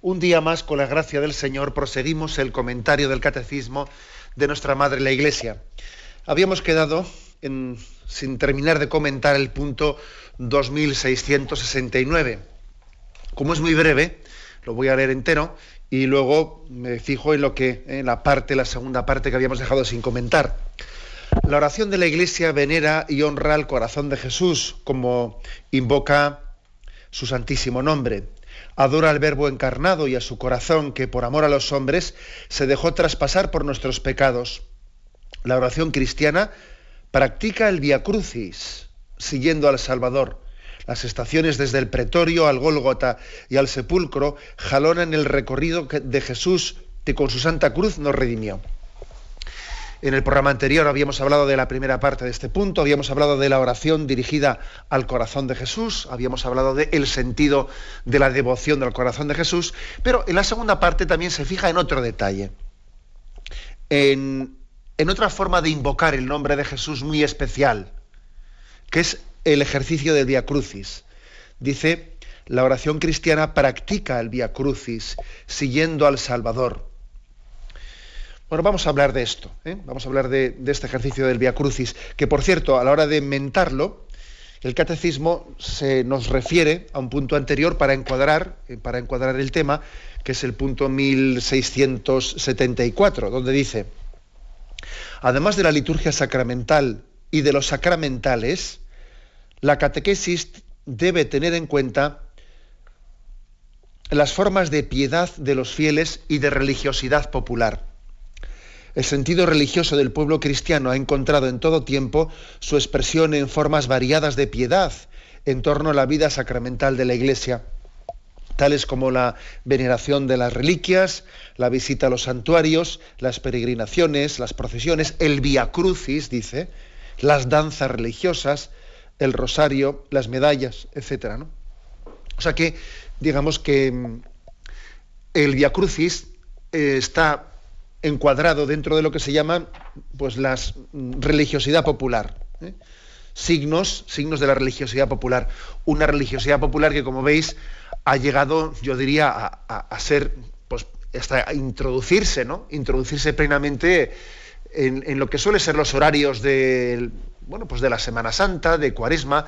Un día más, con la gracia del Señor, proseguimos el comentario del Catecismo de nuestra Madre la Iglesia. Habíamos quedado sin terminar de comentar el punto 2669. Como es muy breve, lo voy a leer entero y luego me fijo en lo que en la parte, la segunda parte que habíamos dejado sin comentar. La oración de la Iglesia venera y honra al corazón de Jesús, como invoca su santísimo nombre adora al Verbo encarnado y a su corazón que por amor a los hombres se dejó traspasar por nuestros pecados. La oración cristiana practica el Via Crucis, siguiendo al Salvador. Las estaciones desde el pretorio al Gólgota y al sepulcro jalonan el recorrido de Jesús que con su santa cruz nos redimió. En el programa anterior habíamos hablado de la primera parte de este punto, habíamos hablado de la oración dirigida al corazón de Jesús, habíamos hablado del sentido de la devoción del corazón de Jesús, pero en la segunda parte también se fija en otro detalle, en, en otra forma de invocar el nombre de Jesús muy especial, que es el ejercicio del Via Crucis. Dice, la oración cristiana practica el Via Crucis, siguiendo al Salvador. Bueno, vamos a hablar de esto, ¿eh? vamos a hablar de, este ejercicio del Via Crucis, que por cierto, a la hora de mentarlo, el catecismo se nos refiere a un punto anterior para encuadrar, eh, para encuadrar el tema, que es el punto 1674, donde dice, además de la liturgia sacramental y de los sacramentales, la catequesis debe tener en cuenta las formas de piedad de los fieles y de religiosidad popular. El sentido religioso del pueblo cristiano ha encontrado en todo tiempo su expresión en formas variadas de piedad en torno a la vida sacramental de la Iglesia, tales como la veneración de las reliquias, la visita a los santuarios, las peregrinaciones, las procesiones, el via crucis, dice, las danzas religiosas, el rosario, las medallas, etc. O sea que, digamos que mm, el via crucis eh, está encuadrado dentro de lo que se llama pues la religiosidad popular. ¿eh? Signos, signos de la religiosidad popular. Una religiosidad popular que, como veis, ha llegado, yo diría, a, ser, pues, hasta introducirse, ¿no? Introducirse plenamente en, lo que suele ser los horarios de, bueno, pues de la Semana Santa, de Cuaresma,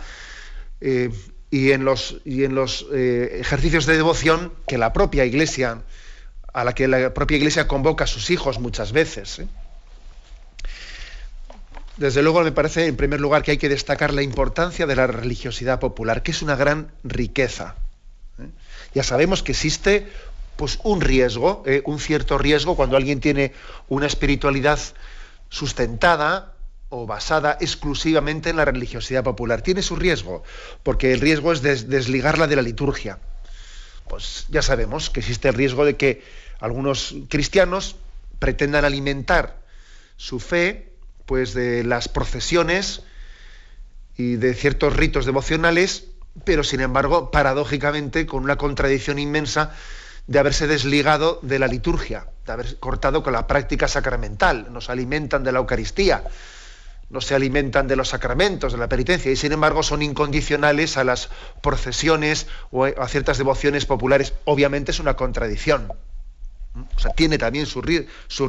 eh, y en los, y en los eh, ejercicios de devoción que la propia Iglesia a la que la propia Iglesia convoca a sus hijos muchas veces. ¿eh? Desde luego me parece, en primer lugar, que hay que destacar la importancia de la religiosidad popular, que es una gran riqueza. ¿eh? Ya sabemos que existe pues, un riesgo, ¿eh? un cierto riesgo, cuando alguien tiene una espiritualidad sustentada o basada exclusivamente en la religiosidad popular. Tiene su riesgo, porque el riesgo es desligarla de la liturgia pues ya sabemos que existe el riesgo de que algunos cristianos pretendan alimentar su fe pues de las procesiones y de ciertos ritos devocionales, pero sin embargo, paradójicamente, con una contradicción inmensa de haberse desligado de la liturgia, de haber cortado con la práctica sacramental. Nos alimentan de la Eucaristía, no se alimentan de los sacramentos, de la penitencia, y sin embargo son incondicionales a las procesiones o a ciertas devociones populares. Obviamente es una contradicción. O sea, tiene también sus,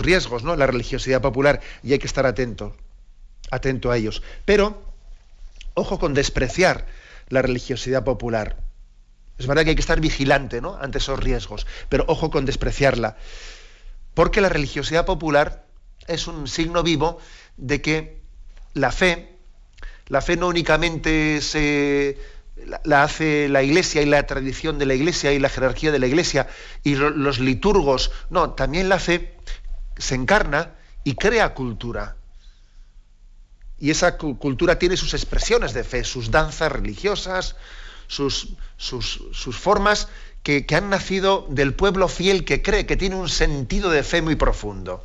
riesgos, ¿no? La religiosidad popular, y hay que estar atento, atento a ellos. Pero, ojo con despreciar la religiosidad popular. Es verdad que hay que estar vigilante ¿no? ante esos riesgos, pero ojo con despreciarla. Porque la religiosidad popular es un signo vivo de que la fe, la fe no únicamente se la, hace la iglesia y la tradición de la iglesia y la jerarquía de la iglesia y los liturgos, no, también la fe se encarna y crea cultura. Y esa cultura tiene sus expresiones de fe, sus danzas religiosas, sus, sus, sus formas que, han nacido del pueblo fiel que cree, que tiene un sentido de fe muy profundo.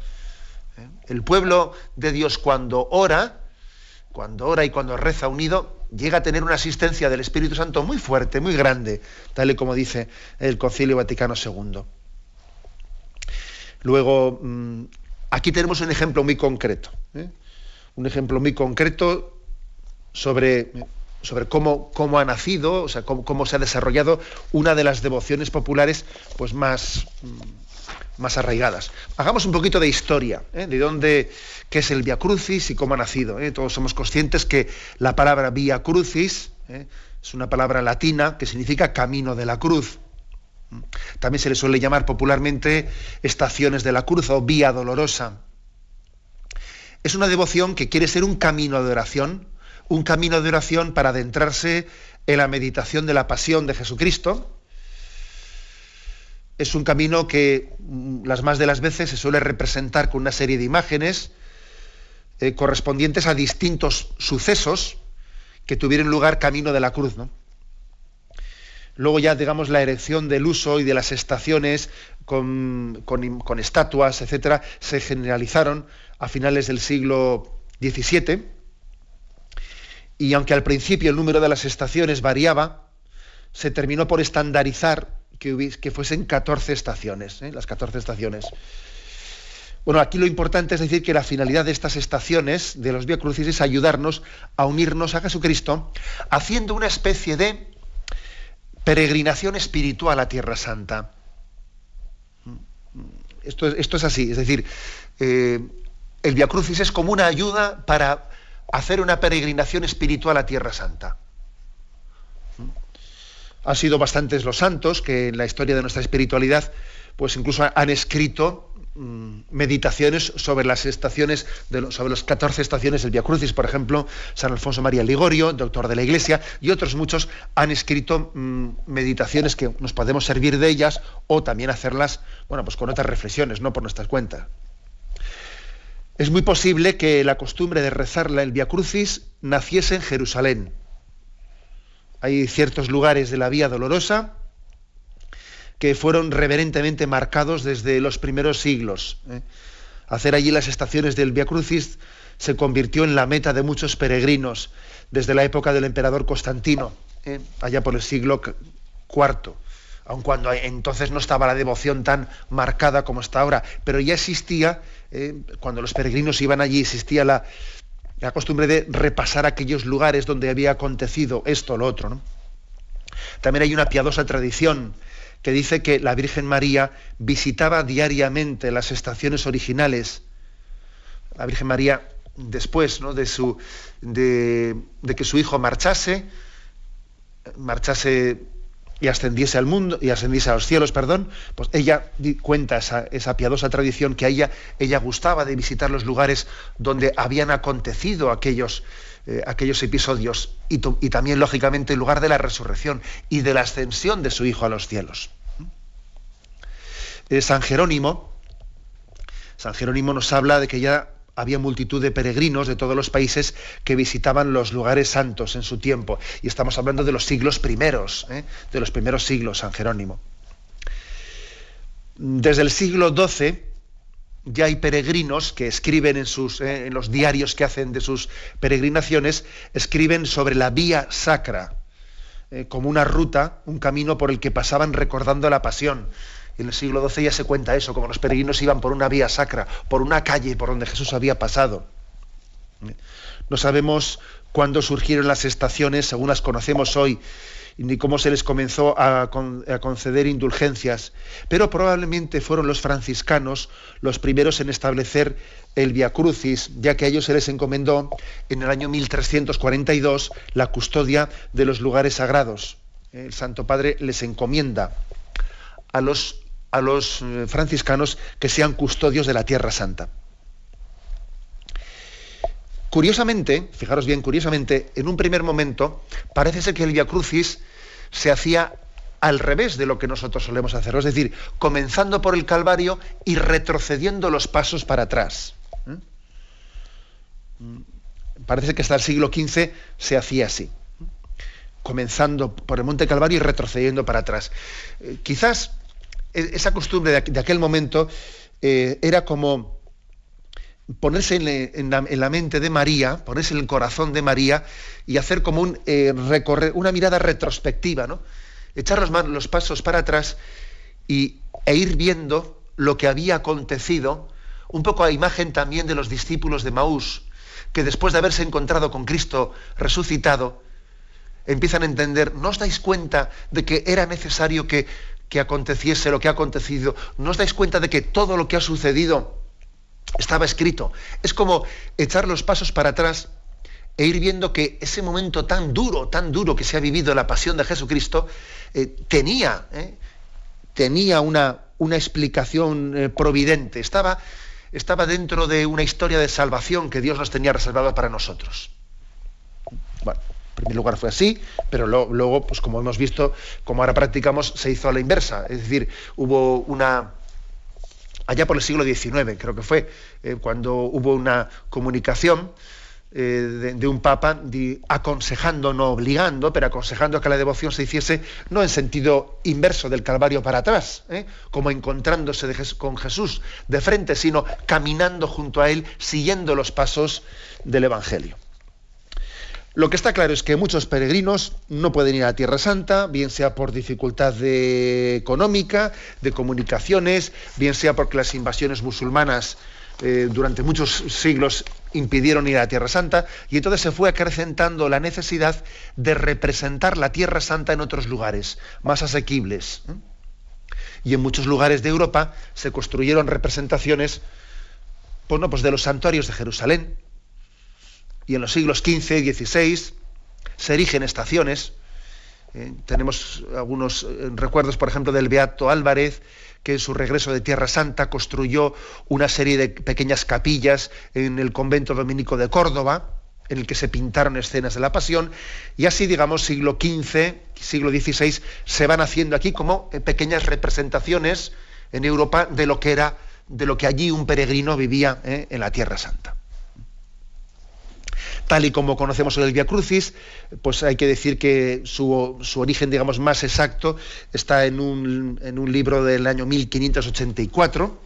¿Eh? El pueblo de Dios cuando ora, cuando ora y cuando reza unido, llega a tener una asistencia del Espíritu Santo muy fuerte, muy grande, tal y como dice el Concilio Vaticano II. Luego, mm, aquí tenemos un ejemplo muy concreto, ¿eh? un ejemplo muy concreto sobre sobre cómo, cómo ha nacido, o sea, cómo, se ha desarrollado una de las devociones populares pues más, mm, más arraigadas. Hagamos un poquito de historia, ¿eh? de dónde, qué es el Via Crucis y cómo ha nacido. ¿eh? Todos somos conscientes que la palabra Via Crucis ¿eh? es una palabra latina que significa camino de la cruz. También se le suele llamar popularmente estaciones de la cruz o vía dolorosa. Es una devoción que quiere ser un camino de oración un camino de oración para adentrarse en la meditación de la pasión de Jesucristo. Es un camino que mm, las más de las veces se suele representar con una serie de imágenes eh, correspondientes a distintos sucesos que tuvieron lugar camino de la cruz. Luego ya, digamos, la erección del uso y de las estaciones con, con estatuas, etcétera, se generalizaron a finales del siglo XVII y aunque al principio el número de las estaciones variaba, se terminó por estandarizar que, fuesen 14 estaciones, ¿eh? las 14 estaciones. Bueno, aquí lo importante es decir que la finalidad de estas estaciones de los Vía Crucis es ayudarnos a unirnos a Jesucristo, haciendo una especie de peregrinación espiritual a Tierra Santa. Esto, esto es así, es decir, eh, el Via Crucis es como una ayuda para hacer una peregrinación espiritual a Tierra Santa. Han sido bastantes los santos que en la historia de nuestra espiritualidad, pues incluso han escrito mm, meditaciones sobre las estaciones, de sobre las 14 estaciones del Via Crucis, por ejemplo, San Alfonso María Ligorio, doctor de la Iglesia, y otros muchos han escrito mm, meditaciones que nos podemos servir de ellas o también hacerlas, bueno, pues con otras reflexiones, no por nuestras cuentas. Es muy posible que la costumbre de rezarla el Via Crucis naciese en Jerusalén. Hay ciertos lugares de la Vía Dolorosa que fueron reverentemente marcados desde los primeros siglos. ¿eh? Hacer allí las estaciones del Via Crucis se convirtió en la meta de muchos peregrinos desde la época del emperador Constantino, ¿eh? allá por el siglo IV aun cuando entonces no estaba la devoción tan marcada como está ahora, pero ya existía, eh, cuando los peregrinos iban allí, existía la, costumbre de repasar aquellos lugares donde había acontecido esto o lo otro. También hay una piadosa tradición que dice que la Virgen María visitaba diariamente las estaciones originales. La Virgen María, después de, su, de, de que su hijo marchase, marchase y ascendiese al mundo y ascendiese a los cielos, perdón, pues ella cuenta esa, piadosa tradición que a ella, ella gustaba de visitar los lugares donde habían acontecido aquellos, eh, aquellos episodios y, y, también, lógicamente, el lugar de la resurrección y de la ascensión de su Hijo a los cielos. Eh, San Jerónimo, San Jerónimo nos habla de que ya había multitud de peregrinos de todos los países que visitaban los lugares santos en su tiempo. Y estamos hablando de los siglos primeros, ¿eh? de los primeros siglos, San Jerónimo. Desde el siglo XII ya hay peregrinos que escriben en, sus, ¿eh? en los diarios que hacen de sus peregrinaciones, escriben sobre la vía sacra, ¿eh? como una ruta, un camino por el que pasaban recordando la pasión en el siglo XII ya se cuenta eso, como los peregrinos iban por una vía sacra, por una calle por donde Jesús había pasado. No sabemos cuándo surgieron las estaciones, según las conocemos hoy, ni cómo se les comenzó a, conceder indulgencias, pero probablemente fueron los franciscanos los primeros en establecer el Via Crucis, ya que a ellos se les encomendó en el año 1342 la custodia de los lugares sagrados. El Santo Padre les encomienda a los a los eh, franciscanos que sean custodios de la Tierra Santa. Curiosamente, fijaros bien, curiosamente, en un primer momento parece ser que el Via Crucis se hacía al revés de lo que nosotros solemos hacer, es decir, comenzando por el Calvario y retrocediendo los pasos para atrás. ¿eh? Parece que hasta el siglo XV se hacía así. comenzando por el Monte Calvario y retrocediendo para atrás. Eh, quizás esa costumbre de, aquel momento eh, era como ponerse en, la, mente de María, ponerse en el corazón de María y hacer como un eh, recorrer, una mirada retrospectiva. Echar los, los pasos para atrás y, e ir viendo lo que había acontecido, un poco a imagen también de los discípulos de Maús, que después de haberse encontrado con Cristo resucitado, empiezan a entender, ¿no os dais cuenta de que era necesario que, que aconteciese lo que ha acontecido? ¿No os dais cuenta de que todo lo que ha sucedido estaba escrito? Es como echar los pasos para atrás e ir viendo que ese momento tan duro, tan duro que se ha vivido la pasión de Jesucristo, eh, tenía, eh, tenía una, una explicación eh, providente, estaba, estaba dentro de una historia de salvación que Dios nos tenía reservada para nosotros. Bueno, en primer lugar fue así, pero luego, pues como hemos visto, como ahora practicamos, se hizo a la inversa. Es decir, hubo una, allá por el siglo XIX, creo que fue, eh, cuando hubo una comunicación eh, de, un papa aconsejando, no obligando, pero aconsejando que la devoción se hiciese no en sentido inverso del Calvario para atrás, ¿eh? como encontrándose con Jesús de frente, sino caminando junto a Él, siguiendo los pasos del Evangelio. Lo que está claro es que muchos peregrinos no pueden ir a Tierra Santa, bien sea por dificultad económica, de comunicaciones, bien sea porque las invasiones musulmanas eh, durante muchos siglos impidieron ir a Tierra Santa, y entonces se fue acrecentando la necesidad de representar la Tierra Santa en otros lugares, más asequibles. Y en muchos lugares de Europa se construyeron representaciones bueno, pues de los santuarios de Jerusalén, y en los siglos XV y XVI se erigen estaciones. Eh, tenemos algunos eh, recuerdos, por ejemplo, del Beato Álvarez, que en su regreso de Tierra Santa construyó una serie de pequeñas capillas en el convento dominico de Córdoba, en el que se pintaron escenas de la pasión, y así, digamos, siglo XV, siglo XVI, se van haciendo aquí como eh, pequeñas representaciones en Europa de lo que era, de lo que allí un peregrino vivía en la Tierra Santa tal y como conocemos el Via Crucis, pues hay que decir que su, origen, digamos, más exacto está en un, libro del año 1584,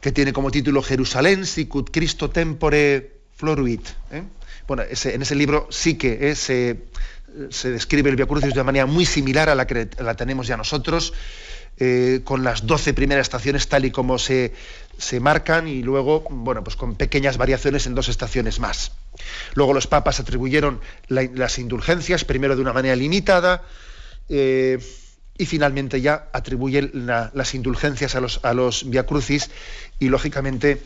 que tiene como título Jerusalén, sicut Cristo tempore floruit. ¿eh? Bueno, en ese libro sí que eh, se, describe el Via Crucis de una manera muy similar a la que la tenemos ya nosotros, eh, con las doce primeras estaciones tal y como se, se marcan y luego, bueno, pues con pequeñas variaciones en dos estaciones más. Luego los papas atribuyeron las indulgencias, primero de una manera limitada, eh, y finalmente ya atribuyen las indulgencias a los, a los Crucis, y lógicamente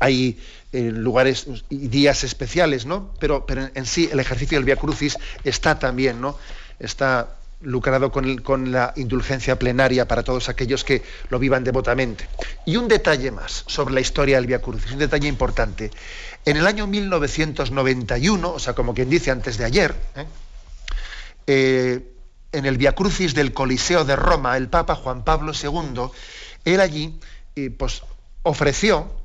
hay eh, lugares y días especiales, ¿no? Pero, pero en sí el ejercicio del Via Crucis está también, ¿no? Está lucrado con, la indulgencia plenaria para todos aquellos que lo vivan devotamente. Y un detalle más sobre la historia del Via Crucis, un detalle importante. En el año 1991, o sea, como quien dice antes de ayer, ¿eh? Eh, en el Via Crucis del Coliseo de Roma, el Papa Juan Pablo II, él allí pues, ofreció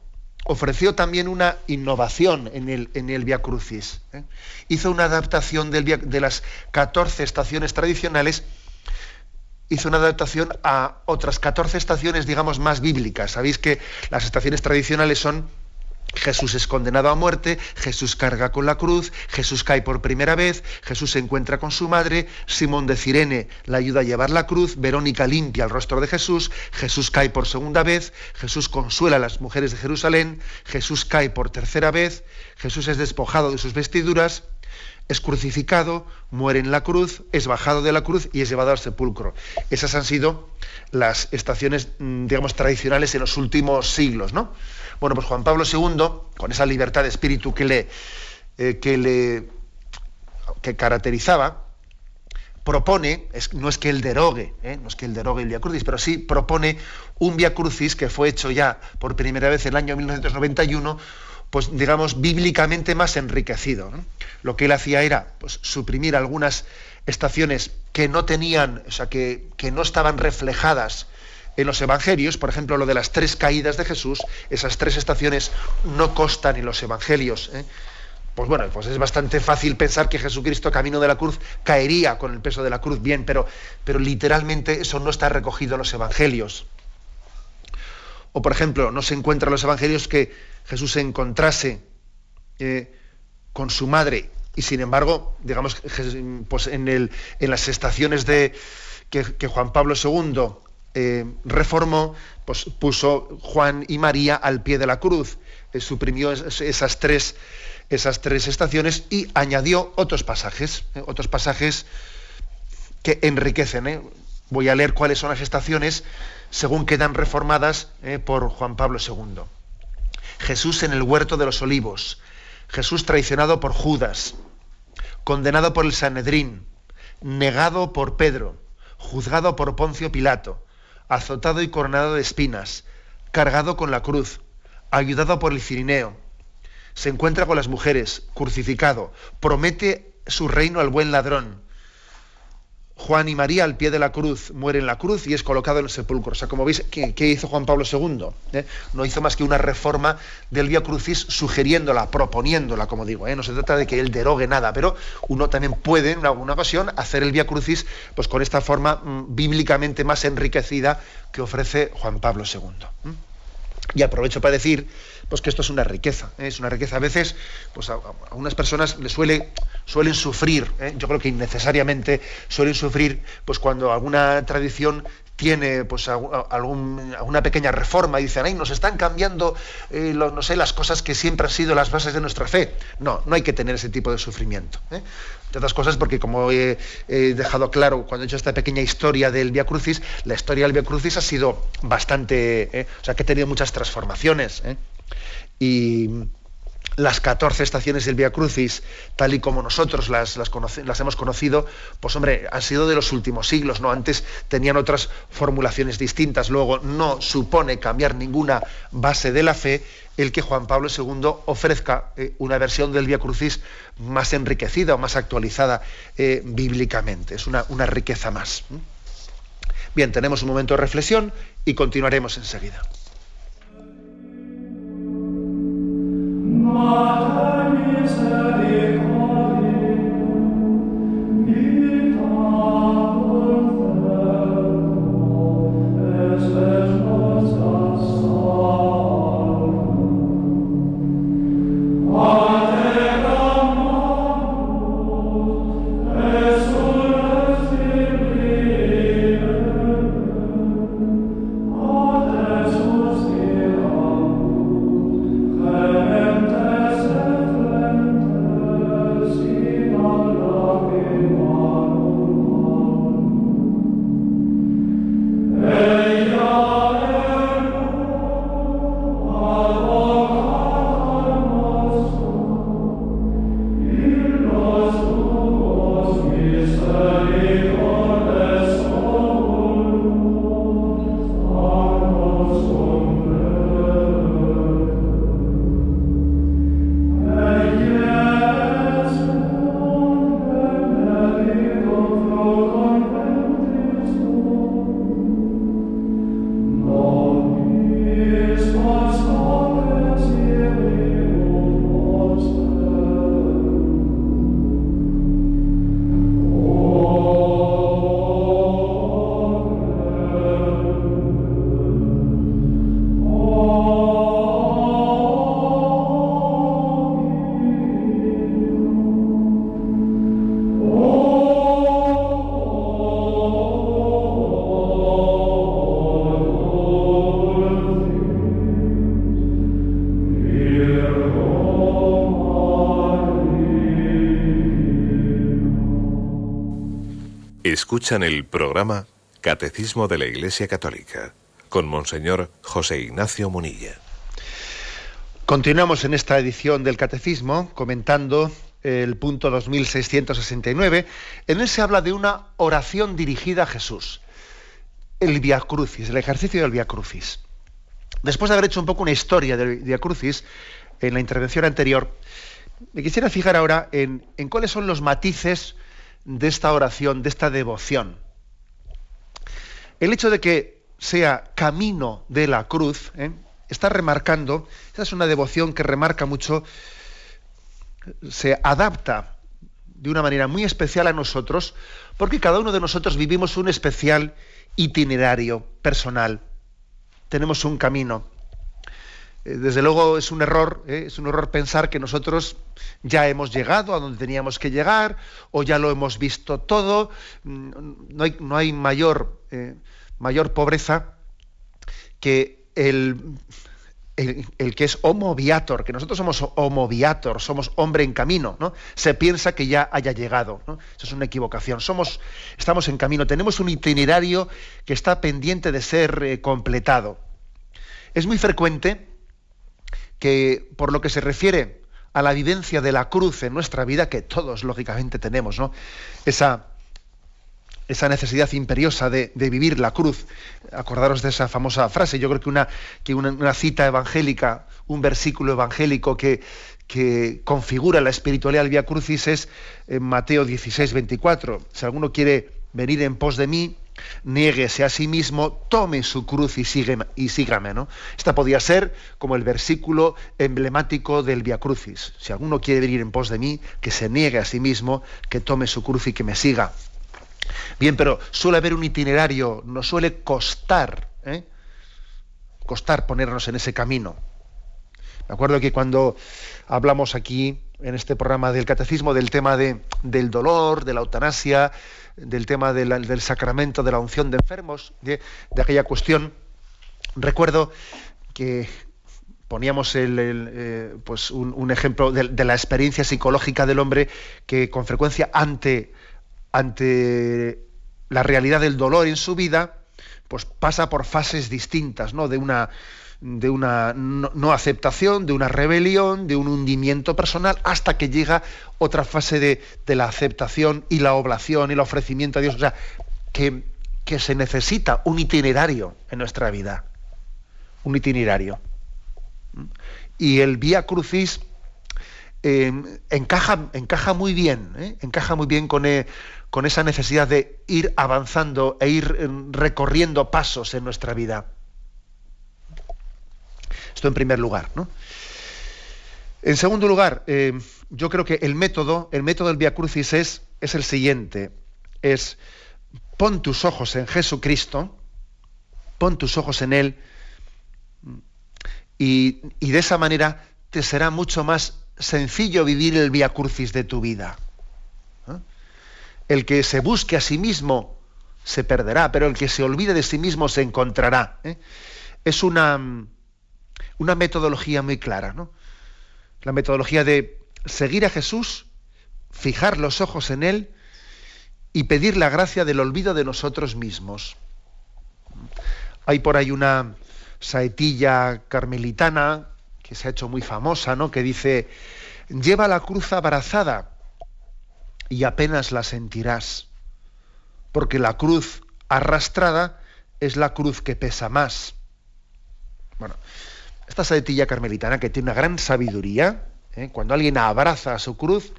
ofreció también una innovación en el, en el Via Crucis. ¿eh? Hizo una adaptación de las 14 estaciones tradicionales, hizo una adaptación a otras 14 estaciones, digamos, más bíblicas. Sabéis que las estaciones tradicionales son Jesús es condenado a muerte, Jesús carga con la cruz, Jesús cae por primera vez, Jesús se encuentra con su madre, Simón de Cirene la ayuda a llevar la cruz, Verónica limpia el rostro de Jesús, Jesús cae por segunda vez, Jesús consuela a las mujeres de Jerusalén, Jesús cae por tercera vez, Jesús es despojado de sus vestiduras, es crucificado, muere en la cruz, es bajado de la cruz y es llevado al sepulcro. Esas han sido las estaciones, mm, digamos, tradicionales en los últimos siglos, ¿no? Bueno, pues Juan Pablo II, con esa libertad de espíritu que le, eh, que caracterizaba, propone, no es que él derogue, ¿eh? no es que él derogue el Via Crucis, pero sí propone un Via Crucis que fue hecho ya por primera vez en el año 1991, pues digamos bíblicamente más enriquecido. Lo que él hacía era pues, suprimir algunas estaciones que no tenían, o sea, que, que no estaban reflejadas en los evangelios, por ejemplo, lo de las tres caídas de Jesús, esas tres estaciones no constan en los evangelios. ¿eh? pues bueno, pues es bastante fácil pensar que Jesucristo camino de la cruz caería con el peso de la cruz, bien, pero, pero literalmente eso no está recogido en los evangelios. O por ejemplo, no se encuentra en los evangelios que Jesús se encontrase eh, con su madre y sin embargo, digamos, pues en, el, en las estaciones de que, Juan Pablo II eh, reformó, pues puso Juan y María al pie de la cruz, eh, suprimió esas tres esas tres estaciones y añadió otros pasajes, ¿eh? otros pasajes que enriquecen. Voy a leer cuáles son las estaciones según quedan reformadas por Juan Pablo II. Jesús en el huerto de los olivos, Jesús traicionado por Judas, condenado por el Sanedrín, negado por Pedro, juzgado por Poncio Pilato, azotado y coronado de espinas, cargado con la cruz, ayudado por el Cirineo, se encuentra con las mujeres, crucificado, promete su reino al buen ladrón. Juan y María al pie de la cruz, muere en la cruz y es colocado en el sepulcro. O sea, como veis, ¿qué, hizo Juan Pablo II? ¿Eh? No hizo más que una reforma del Vía Crucis sugiriéndola, proponiéndola, como digo. ¿eh? No se trata de que él derogue nada, pero uno también puede en alguna ocasión hacer el Vía Crucis pues, con esta forma mm, bíblicamente más enriquecida que ofrece Juan Pablo II. Y aprovecho para decir pues que esto es una riqueza, ¿eh? es una riqueza. A veces, pues a, unas personas le suele, suelen sufrir, ¿eh? yo creo que innecesariamente suelen sufrir, pues cuando alguna tradición tiene pues alguna pequeña reforma y dicen, ay, nos están cambiando, eh, no sé, las cosas que siempre han sido las bases de nuestra fe. No, no hay que tener ese tipo de sufrimiento. ¿eh? De otras cosas, porque como he, dejado claro cuando he hecho esta pequeña historia del Via Crucis, la historia del Via Crucis ha sido bastante, ¿eh? o sea, que ha tenido muchas transformaciones. Y las 14 estaciones del Via Crucis, tal y como nosotros las, hemos conocido, pues hombre, han sido de los últimos siglos, ¿no? Antes tenían otras formulaciones distintas, luego no supone cambiar ninguna base de la fe el que Juan Pablo II ofrezca eh, una versión del Via Crucis más enriquecida o más actualizada eh, bíblicamente. Es una riqueza más. Bien, tenemos un momento de reflexión y continuaremos enseguida. Mater Escuchan el programa Catecismo de la Iglesia Católica con Monseñor José Ignacio Munilla. Continuamos en esta edición del Catecismo comentando el punto 2669. En él se habla de una oración dirigida a Jesús. El Via Crucis, el ejercicio del Via Crucis. Después de haber hecho un poco una historia del Via Crucis en la intervención anterior, me quisiera fijar ahora en, en cuáles son los matices de esta oración, de esta devoción. El hecho de que sea camino de la cruz, ¿eh? está remarcando, esa es una devoción que remarca mucho se adapta de una manera muy especial a nosotros, porque cada uno de nosotros vivimos un especial itinerario personal. Tenemos un camino. Eh, desde luego es un error, ¿eh? es un error pensar que nosotros ya hemos llegado a donde teníamos que llegar o ya lo hemos visto todo. Mm, no hay, no hay mayor, eh, mayor pobreza que el, el, que es homo viator, que nosotros somos homo viator, somos hombre en camino, ¿no? Se piensa que ya haya llegado, ¿no? Eso es una equivocación. Somos, estamos en camino, tenemos un itinerario que está pendiente de ser completado. Es muy frecuente que, por lo que se refiere a la vivencia de la cruz en nuestra vida, que todos lógicamente tenemos, ¿no? Esa, esa necesidad imperiosa de, vivir la cruz. Acordaros de esa famosa frase. Yo creo que una, que una, cita evangélica, un versículo evangélico que, que configura la espiritualidad del Via Crucis es en Mateo 16, 24. Si alguno quiere venir en pos de mí, niéguese a sí mismo, tome su cruz y, y sígame. ¿no? Esta podía ser como el versículo emblemático del Via Crucis. Si alguno quiere venir en pos de mí, que se niegue a sí mismo, que tome su cruz y que me siga. Bien, pero suele haber un itinerario, nos suele costar, ¿eh? costar ponernos en ese camino. Me acuerdo que cuando hablamos aquí en este programa del catecismo del tema de, del dolor, de la eutanasia, del tema del sacramento de la unción de enfermos, de, aquella cuestión, recuerdo que poníamos el, eh, pues un, ejemplo de, de, la experiencia psicológica del hombre que con frecuencia ante ante la realidad del dolor en su vida, pues pasa por fases distintas, ¿no? De una, de una no, aceptación, de una rebelión, de un hundimiento personal, hasta que llega otra fase de, la aceptación y la oblación y el ofrecimiento a Dios. O sea, que, que se necesita un itinerario en nuestra vida. Un itinerario. Y el Vía Crucis eh, encaja, encaja muy bien, ¿eh? encaja muy bien con, eh, con esa necesidad de ir avanzando e ir recorriendo pasos en nuestra vida. Esto en primer lugar, ¿no? En segundo lugar, em, yo creo que el método, el método del Via Crucis es, es el siguiente: es pon tus ojos en Jesucristo, pon tus ojos en Él, y, y de esa manera te será mucho más sencillo vivir el Via Crucis de tu vida. El que se busque a sí mismo se perderá, pero el que se olvide de sí mismo se encontrará. ¿eh? Es una, una metodología muy clara, ¿no? La metodología de seguir a Jesús, fijar los ojos en Él y pedir la gracia del olvido de nosotros mismos. Hay por ahí una saetilla carmelitana que se ha hecho muy famosa, ¿no? Que dice, lleva la cruz abrazada y apenas la sentirás, porque la cruz arrastrada es la cruz que pesa más. Bueno, esta saetilla carmelitana que tiene una gran sabiduría, ¿eh? cuando alguien abraza a su cruz,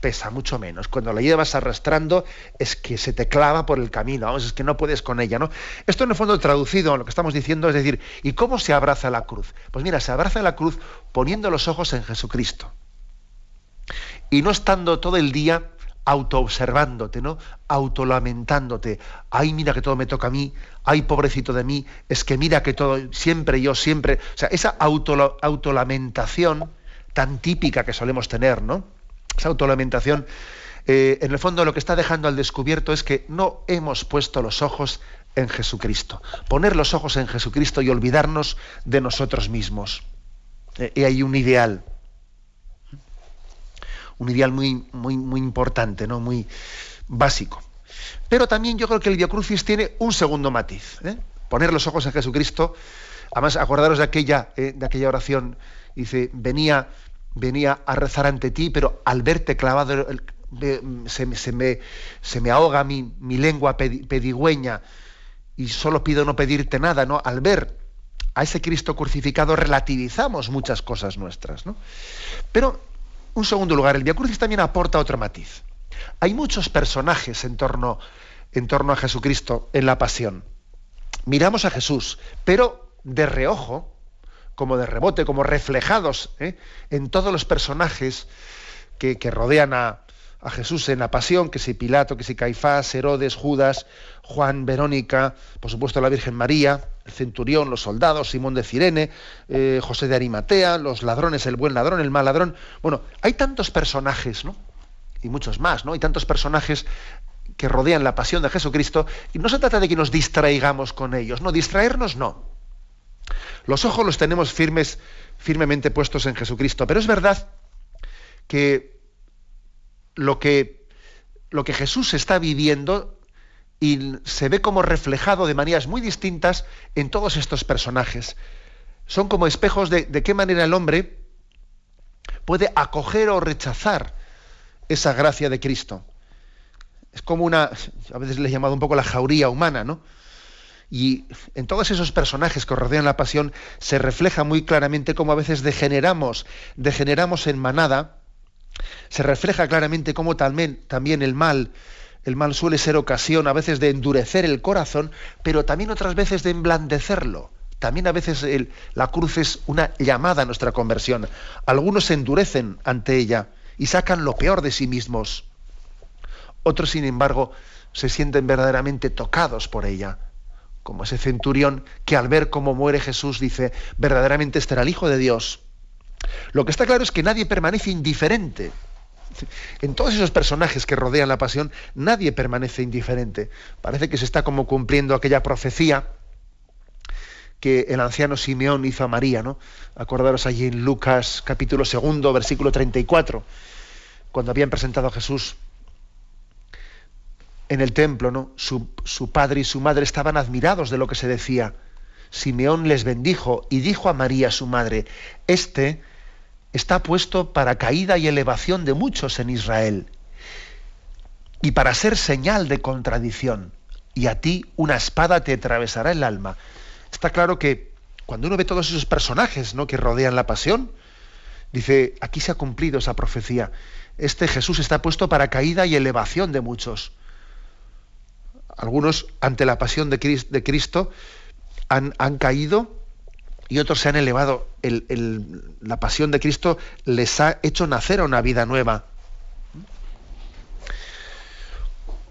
pesa mucho menos. Cuando la llevas arrastrando es que se te clava por el camino, es que no puedes con ella. Esto en el fondo traducido, lo que estamos diciendo es decir, ¿y cómo se abraza la cruz? Pues mira, se abraza la cruz poniendo los ojos en Jesucristo. Y no estando todo el día autoobservándote, ¿no? Autolamentándote. Ay, mira que todo me toca a mí. Ay, pobrecito de mí. Es que mira que todo, siempre yo, siempre. O sea, esa auto, autolamentación tan típica que solemos tener, ¿no? Esa autolamentación, eh, en el fondo lo que está dejando al descubierto es que no hemos puesto los ojos en Jesucristo. Poner los ojos en Jesucristo y olvidarnos de nosotros mismos. Eh, y hay un ideal un ideal muy, muy, muy importante, ¿no? muy básico. Pero también yo creo que el Via Crucis tiene un segundo matiz. ¿eh? Poner los ojos en Jesucristo. Además, acordaros de aquella, ¿eh? de aquella oración. Dice, venía, venía a rezar ante ti, pero al verte clavado, se, me, se me ahoga mi, mi lengua pedigüeña y solo pido no pedirte nada, ¿no? Al ver a ese Cristo crucificado relativizamos muchas cosas nuestras, ¿no? Pero un segundo lugar, el Via Crucis también aporta otro matiz. Hay muchos personajes en torno, en torno a Jesucristo en la pasión. Miramos a Jesús, pero de reojo, como de rebote, como reflejados ¿eh? en todos los personajes que, rodean a, a, Jesús en la pasión, que si Pilato, que si Caifás, Herodes, Judas, Juan, Verónica, por supuesto la Virgen María, el centurión, los soldados, Simón de Cirene, eh, José de Arimatea, los ladrones, el buen ladrón, el mal ladrón. Bueno, hay tantos personajes, ¿no? Y muchos más, ¿no? Hay tantos personajes que rodean la pasión de Jesucristo y no se trata de que nos distraigamos con ellos, no, distraernos no. Los ojos los tenemos firmes, firmemente puestos en Jesucristo, pero es verdad que lo que, lo que Jesús está viviendo y se ve como reflejado de maneras muy distintas en todos estos personajes. Son como espejos de, de qué manera el hombre puede acoger o rechazar esa gracia de Cristo. Es como una, a veces le he llamado un poco la jauría humana, ¿no? Y en todos esos personajes que rodean la pasión se refleja muy claramente cómo a veces degeneramos, degeneramos en manada, se refleja claramente cómo también, el mal, el mal suele ser ocasión a veces de endurecer el corazón, pero también otras veces de emblandecerlo. También a veces la cruz es una llamada a nuestra conversión. Algunos se endurecen ante ella y sacan lo peor de sí mismos. Otros, sin embargo, se sienten verdaderamente tocados por ella como ese centurión que al ver cómo muere Jesús dice, verdaderamente este era el Hijo de Dios. Lo que está claro es que nadie permanece indiferente. En todos esos personajes que rodean la pasión, nadie permanece indiferente. Parece que se está como cumpliendo aquella profecía que el anciano Simeón hizo a María, ¿no? Acordaros allí en Lucas capítulo segundo, versículo 34, cuando habían presentado a Jesús en el templo, ¿no? Su, su, padre y su madre estaban admirados de lo que se decía. Simeón les bendijo y dijo a María, su madre, Este está puesto para caída y elevación de muchos en Israel y para ser señal de contradicción. Y a ti una espada te atravesará el alma. Está claro que cuando uno ve todos esos personajes ¿no? que rodean la pasión, dice, aquí se ha cumplido esa profecía. Este Jesús está puesto para caída y elevación de muchos algunos ante la pasión de Cristo han, caído y otros se han elevado. la pasión de Cristo les ha hecho nacer a una vida nueva.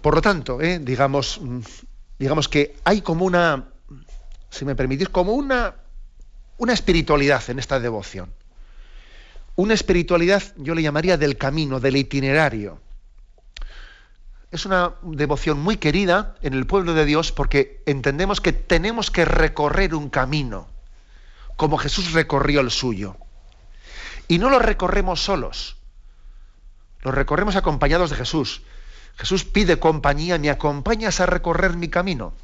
Por lo tanto, eh, digamos, digamos que hay como una, si me permitís, como una, una espiritualidad en esta devoción. Una espiritualidad, yo le llamaría del camino, del itinerario es una devoción muy querida en el pueblo de Dios porque entendemos que tenemos que recorrer un camino, como Jesús recorrió el suyo. Y no lo recorremos solos, lo recorremos acompañados de Jesús. Jesús pide compañía, me acompañas a recorrer mi camino.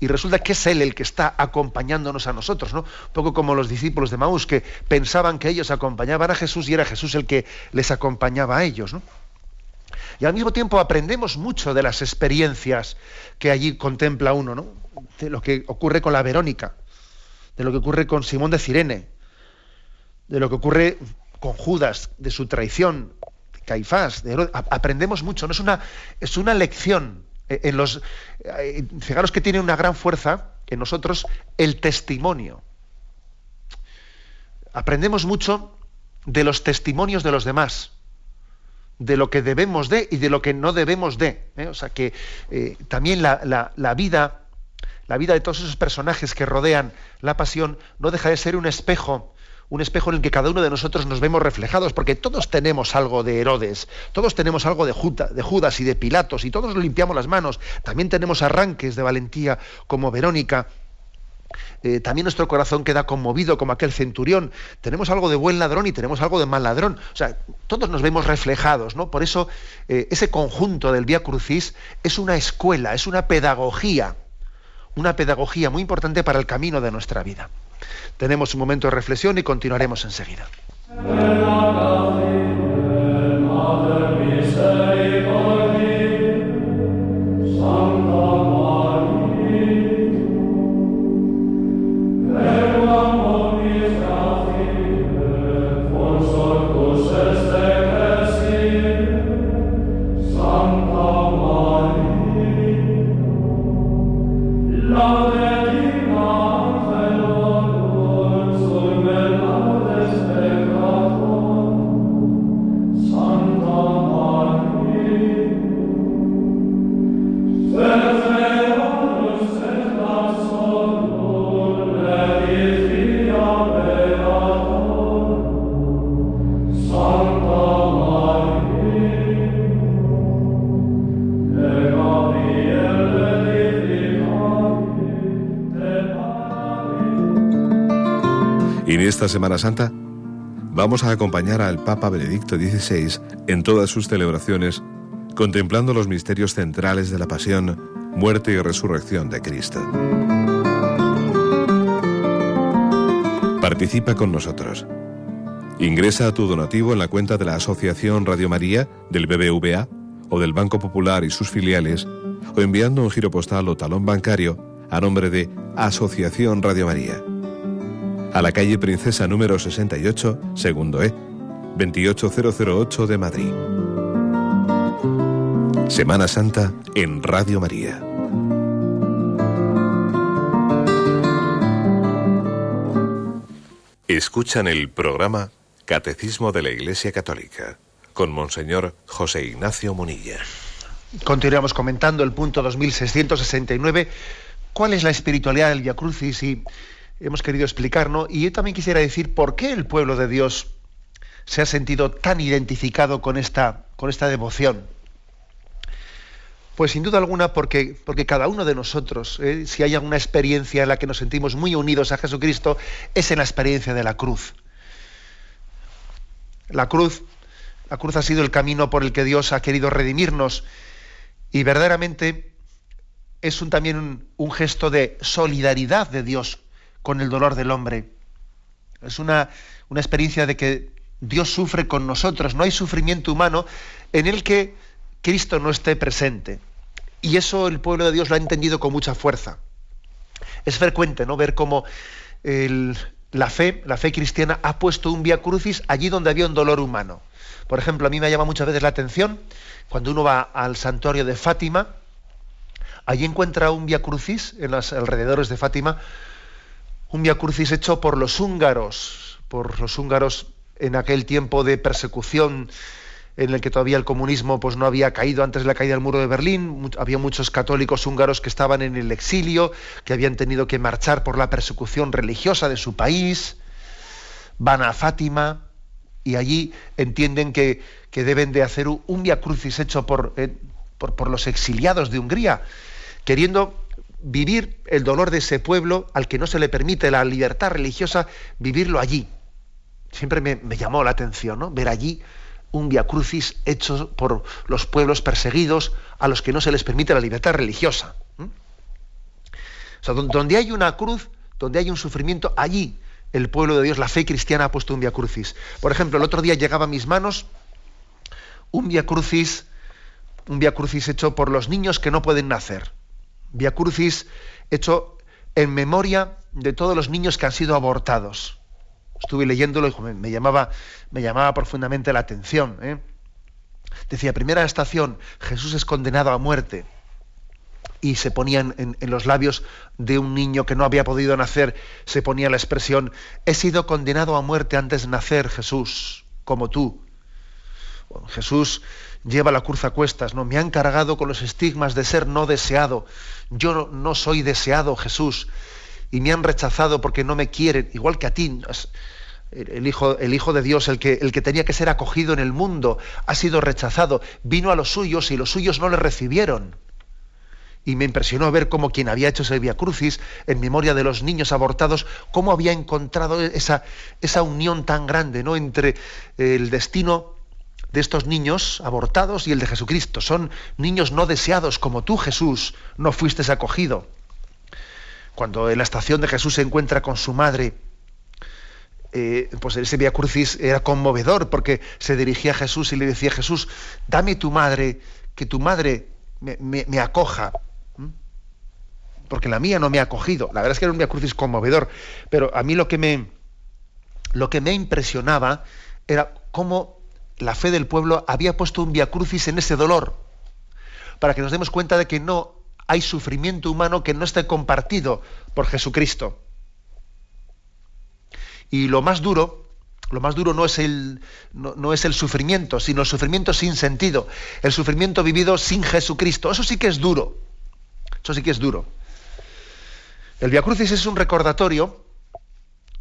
Y resulta que es Él el que está acompañándonos a nosotros, ¿no? Un poco como los discípulos de Maús, que pensaban que ellos acompañaban a Jesús y era Jesús el que les acompañaba a ellos, ¿no? Y al mismo tiempo aprendemos mucho de las experiencias que allí contempla uno, ¿no? De lo que ocurre con la Verónica, de lo que ocurre con Simón de Cirene, de lo que ocurre con Judas, de su traición, Caifás, de aprendemos mucho, ¿no? Es una, es una lección. Eh, en los, eh, fijaros que tiene una gran fuerza en nosotros el testimonio. Aprendemos mucho de los testimonios de los demás de lo que debemos de y de lo que no debemos de. ¿eh? O sea que eh, también la, vida, la vida de todos esos personajes que rodean la pasión no deja de ser un espejo, un espejo en el que cada uno de nosotros nos vemos reflejados, porque todos tenemos algo de Herodes, todos tenemos algo de, Judas y de Pilatos, y todos limpiamos las manos. También tenemos arranques de valentía como Verónica eh, también nuestro corazón queda conmovido como aquel centurión. Tenemos algo de buen ladrón y tenemos algo de mal ladrón. O sea, todos nos vemos reflejados, ¿no? Por eso eh, ese conjunto del Vía Crucis es una escuela, es una pedagogía, una pedagogía muy importante para el camino de nuestra vida. Tenemos un momento de reflexión y continuaremos enseguida. Esta Semana Santa vamos a acompañar al Papa Benedicto XVI en todas sus celebraciones, contemplando los misterios centrales de la pasión, muerte y resurrección de Cristo. Participa con nosotros. Ingresa a tu donativo en la cuenta de la Asociación Radio María, del BBVA o del Banco Popular y sus filiales, o enviando un giro postal o talón bancario a nombre de Asociación Radio María. A la calle Princesa número 68, segundo E, 28008 de Madrid. Semana Santa en Radio María. Escuchan el programa Catecismo de la Iglesia Católica con Monseñor José Ignacio Munilla. Continuamos comentando el punto 2669. ¿Cuál es la espiritualidad del Via Crucis? Y hemos querido explicar, ¿no? Y yo también quisiera decir por qué el pueblo de Dios se ha sentido tan identificado con esta, con esta devoción. Pues sin duda alguna porque, porque cada uno de nosotros, ¿eh? si hay alguna experiencia en la que nos sentimos muy unidos a Jesucristo, es en la experiencia de la cruz. La cruz, la cruz ha sido el camino por el que Dios ha querido redimirnos y verdaderamente es también un, un, gesto de solidaridad de Dios con el dolor del hombre. Es una, una experiencia de que Dios sufre con nosotros. No hay sufrimiento humano en el que Cristo no esté presente. Y eso el pueblo de Dios lo ha entendido con mucha fuerza. Es frecuente ¿no? ver cómo el, la fe, la fe cristiana, ha puesto un vía crucis allí donde había un dolor humano. Por ejemplo, a mí me llama muchas veces la atención cuando uno va al santuario de Fátima, allí encuentra un vía crucis en los alrededores de Fátima, un vía crucis hecho por los húngaros, por los húngaros en aquel tiempo de persecución en el que todavía el comunismo pues, no había caído antes de la caída del muro de Berlín, había muchos católicos húngaros que estaban en el exilio, que habían tenido que marchar por la persecución religiosa de su país, van a Fátima y allí entienden que, que deben de hacer un via crucis hecho por, eh, por, por los exiliados de Hungría, queriendo vivir el dolor de ese pueblo al que no se le permite la libertad religiosa, vivirlo allí. Siempre me, llamó la atención, ¿no? Ver allí un via crucis hecho por los pueblos perseguidos a los que no se les permite la libertad religiosa. O sea, donde hay una cruz, donde hay un sufrimiento, allí el pueblo de Dios, la fe cristiana ha puesto un via crucis. Por ejemplo, el otro día llegaba a mis manos un via crucis, un via crucis hecho por los niños que no pueden nacer. Via crucis hecho en memoria de todos los niños que han sido abortados estuve leyéndolo y me, llamaba, me llamaba profundamente la atención. ¿eh? Decía, primera estación, Jesús es condenado a muerte. Y se ponían en, en, los labios de un niño que no había podido nacer, se ponía la expresión, he sido condenado a muerte antes de nacer, Jesús, como tú. Bueno, Jesús lleva la cruz a cuestas, ¿no? Me han cargado con los estigmas de ser no deseado. Yo no, soy deseado, Jesús y me han rechazado porque no me quieren, igual que a ti. El hijo, el hijo de Dios, el que, el que tenía que ser acogido en el mundo, ha sido rechazado. Vino a los suyos y los suyos no le recibieron. Y me impresionó ver cómo quien había hecho ese Via Crucis, en memoria de los niños abortados, cómo había encontrado esa, esa unión tan grande ¿no? entre el destino de estos niños abortados y el de Jesucristo. Son niños no deseados, como tú, Jesús, no fuiste acogido cuando en la estación de Jesús se encuentra con su madre, eh, pues ese Via Crucis era conmovedor porque se dirigía a Jesús y le decía, Jesús, dame tu madre, que tu madre me, acoja, ¿Mm? porque la mía no me ha acogido. La verdad es que era un Via Crucis conmovedor, pero a mí lo que me, lo que me impresionaba era cómo la fe del pueblo había puesto un Via Crucis en ese dolor, para que nos demos cuenta de que no hay sufrimiento humano que no esté compartido por Jesucristo. Y lo más duro, lo más duro no es el, no, es el sufrimiento, sino el sufrimiento sin sentido, el sufrimiento vivido sin Jesucristo. Eso sí que es duro. Eso sí que es duro. El Via Crucis es un recordatorio,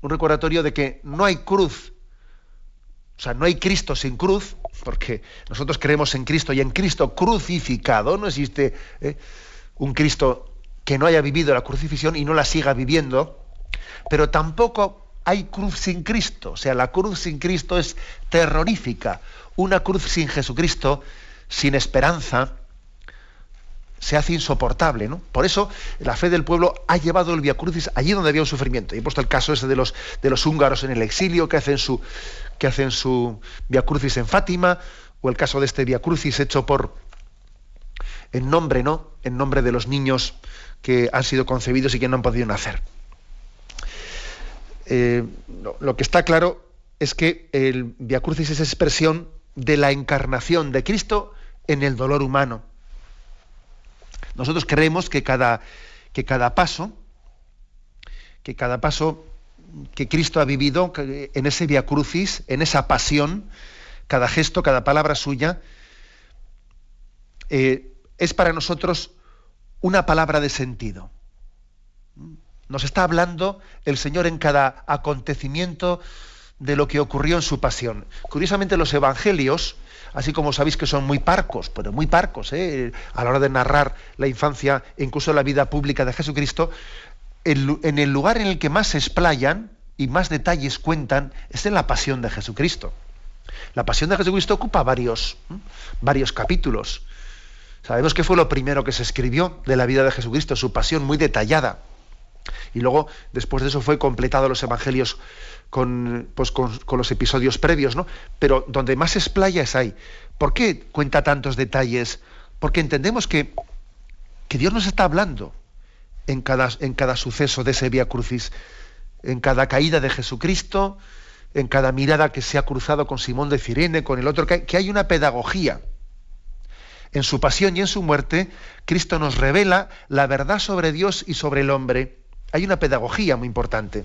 un recordatorio de que no hay cruz, o sea, no hay Cristo sin cruz, porque nosotros creemos en Cristo y en Cristo crucificado, no existe. ¿eh? un Cristo que no haya vivido la crucifixión y no la siga viviendo, pero tampoco hay cruz sin Cristo. O sea, la cruz sin Cristo es terrorífica. Una cruz sin Jesucristo, sin esperanza, se hace insoportable. ¿no? Por eso la fe del pueblo ha llevado el Via Crucis allí donde había un sufrimiento. Y he puesto el caso ese de los, de los húngaros en el exilio que hacen su, que hacen su Via Crucis en Fátima, o el caso de este Via Crucis hecho por en nombre, ¿no? En nombre de los niños que han sido concebidos y que no han podido nacer. Eh, lo, que está claro es que el Via Crucis es expresión de la encarnación de Cristo en el dolor humano. Nosotros creemos que cada, que cada paso, que cada paso que Cristo ha vivido en ese Via Crucis, en esa pasión, cada gesto, cada palabra suya, eh, es para nosotros una palabra de sentido. Nos está hablando el Señor en cada acontecimiento de lo que ocurrió en su pasión. Curiosamente los evangelios, así como sabéis que son muy parcos, pero muy parcos, ¿eh? a la hora de narrar la infancia incluso la vida pública de Jesucristo, en el lugar en el que más se explayan y más detalles cuentan es en la pasión de Jesucristo. La pasión de Jesucristo ocupa varios, varios capítulos. Sabemos que fue lo primero que se escribió de la vida de Jesucristo, su pasión muy detallada. Y luego, después de eso, fue completado los evangelios con, pues, con, los episodios previos, ¿no? Pero donde más explaya es ahí. ¿Por qué cuenta tantos detalles? Porque entendemos que, que Dios nos está hablando en cada, en cada suceso de ese Vía Crucis, en cada caída de Jesucristo, en cada mirada que se ha cruzado con Simón de Cirene, con el otro, que hay una pedagogía en su pasión y en su muerte, Cristo nos revela la verdad sobre Dios y sobre el hombre. Hay una pedagogía muy importante.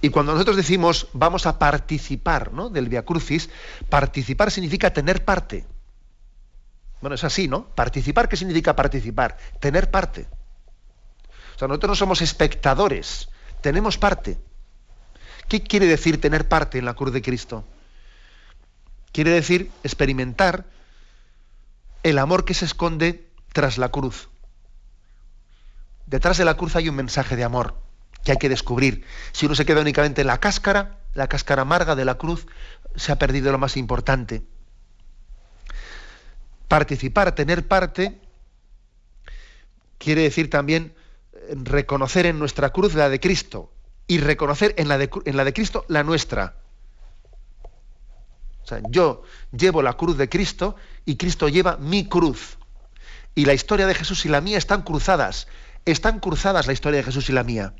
Y cuando nosotros decimos vamos a participar ¿no? del Via Crucis, participar significa tener parte. Bueno, es así, ¿no? Participar, ¿qué significa participar? Tener parte. O sea, nosotros no somos espectadores, tenemos parte. ¿Qué quiere decir tener parte en la cruz de Cristo? Quiere decir experimentar el amor que se esconde tras la cruz. Detrás de la cruz hay un mensaje de amor que hay que descubrir. Si uno se queda únicamente en la cáscara, la cáscara amarga de la cruz, se ha perdido lo más importante. Participar, tener parte, quiere decir también reconocer en nuestra cruz la de Cristo y reconocer en la de, en la de Cristo la nuestra yo llevo la cruz de Cristo y Cristo lleva mi cruz. Y la historia de Jesús y la mía están cruzadas. Están cruzadas la historia de Jesús y la mía.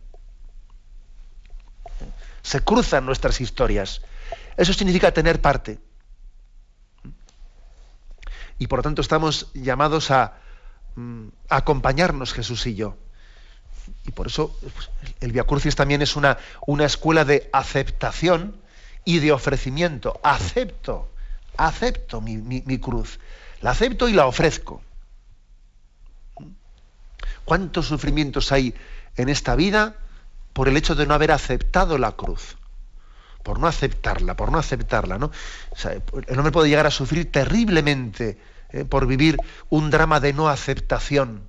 Se cruzan nuestras historias. Eso significa tener parte. Y por lo tanto estamos llamados a, mm, acompañarnos Jesús y yo. Y por eso pues, el Via Crucis también es una, una escuela de aceptación y de ofrecimiento. Acepto, acepto mi, cruz. La acepto y la ofrezco. ¿Cuántos sufrimientos hay en esta vida por el hecho de no haber aceptado la cruz? Por no aceptarla, por no aceptarla, ¿no? el hombre puede llegar a sufrir terriblemente eh, por vivir un drama de no aceptación.